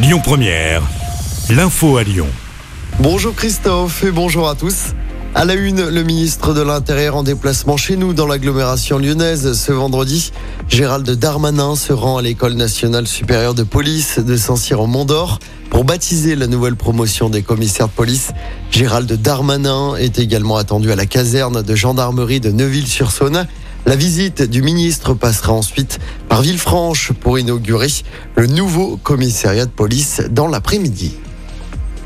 Lyon Première, l'info à Lyon. Bonjour Christophe et bonjour à tous. À la une, le ministre de l'Intérieur en déplacement chez nous dans l'agglomération lyonnaise ce vendredi. Gérald Darmanin se rend à l'école nationale supérieure de police de Saint-Cyr en Mont-d'Or pour baptiser la nouvelle promotion des commissaires de police. Gérald Darmanin est également attendu à la caserne de gendarmerie de Neuville-sur-Saône. La visite du ministre passera ensuite par Villefranche pour inaugurer le nouveau commissariat de police dans l'après-midi.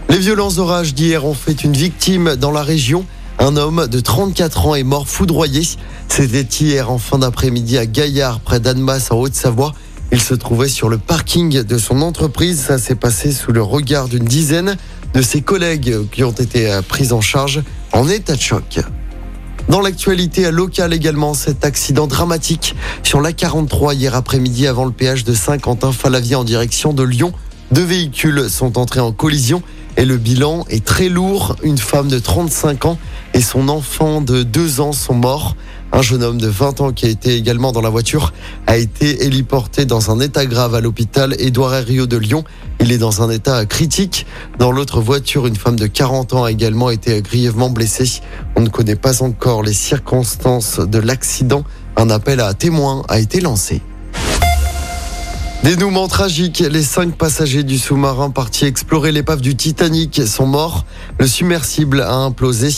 Les violents orages d'hier ont fait une victime dans la région. Un homme de 34 ans est mort foudroyé. C'était hier en fin d'après-midi à Gaillard, près d'Annemasse, en Haute-Savoie. Il se trouvait sur le parking de son entreprise. Ça s'est passé sous le regard d'une dizaine de ses collègues qui ont été pris en charge en état de choc. Dans l'actualité locale également, cet accident dramatique sur la 43 hier après-midi avant le péage de Saint-Quentin-Falavie en direction de Lyon. Deux véhicules sont entrés en collision et le bilan est très lourd. Une femme de 35 ans et son enfant de 2 ans sont morts. Un jeune homme de 20 ans qui a été également dans la voiture a été héliporté dans un état grave à l'hôpital Édouard Herriot de Lyon. Il est dans un état critique. Dans l'autre voiture, une femme de 40 ans a également été grièvement blessée. On ne connaît pas encore les circonstances de l'accident. Un appel à témoins a été lancé. Dénouement tragique, les cinq passagers du sous-marin partis explorer l'épave du Titanic sont morts. Le submersible a implosé.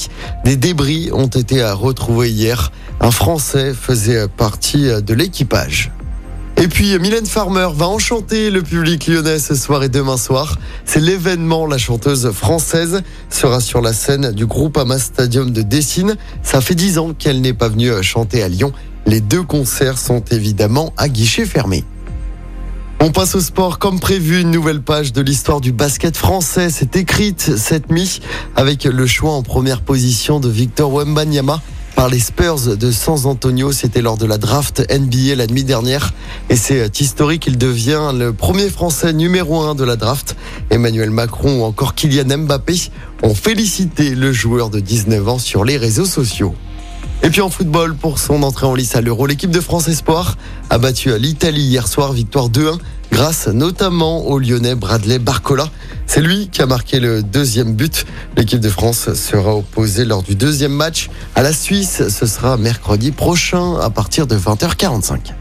Des débris ont été retrouvés hier. Un Français faisait partie de l'équipage. Et puis Mylène Farmer va enchanter le public lyonnais ce soir et demain soir. C'est l'événement. La chanteuse française sera sur la scène du groupe Ama Stadium de Dessine. Ça fait dix ans qu'elle n'est pas venue chanter à Lyon. Les deux concerts sont évidemment à guichet fermé. On passe au sport comme prévu. Une nouvelle page de l'histoire du basket français s'est écrite cette nuit avec le choix en première position de Victor Wembanyama par les Spurs de San Antonio. C'était lors de la draft NBA la nuit dernière. Et c'est historique. Il devient le premier Français numéro un de la draft. Emmanuel Macron ou encore Kylian Mbappé ont félicité le joueur de 19 ans sur les réseaux sociaux. Et puis en football, pour son entrée en lice à l'Euro, l'équipe de France Espoir a battu l'Italie hier soir, victoire 2-1, grâce notamment au Lyonnais Bradley Barcola. C'est lui qui a marqué le deuxième but. L'équipe de France sera opposée lors du deuxième match à la Suisse. Ce sera mercredi prochain à partir de 20h45.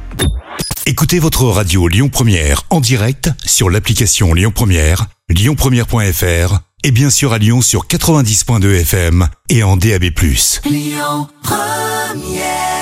Écoutez votre radio Lyon Première en direct sur l'application Lyon Première, lyonpremière.fr et bien sûr à Lyon sur 90.2 FM et en DAB+. Lyon Première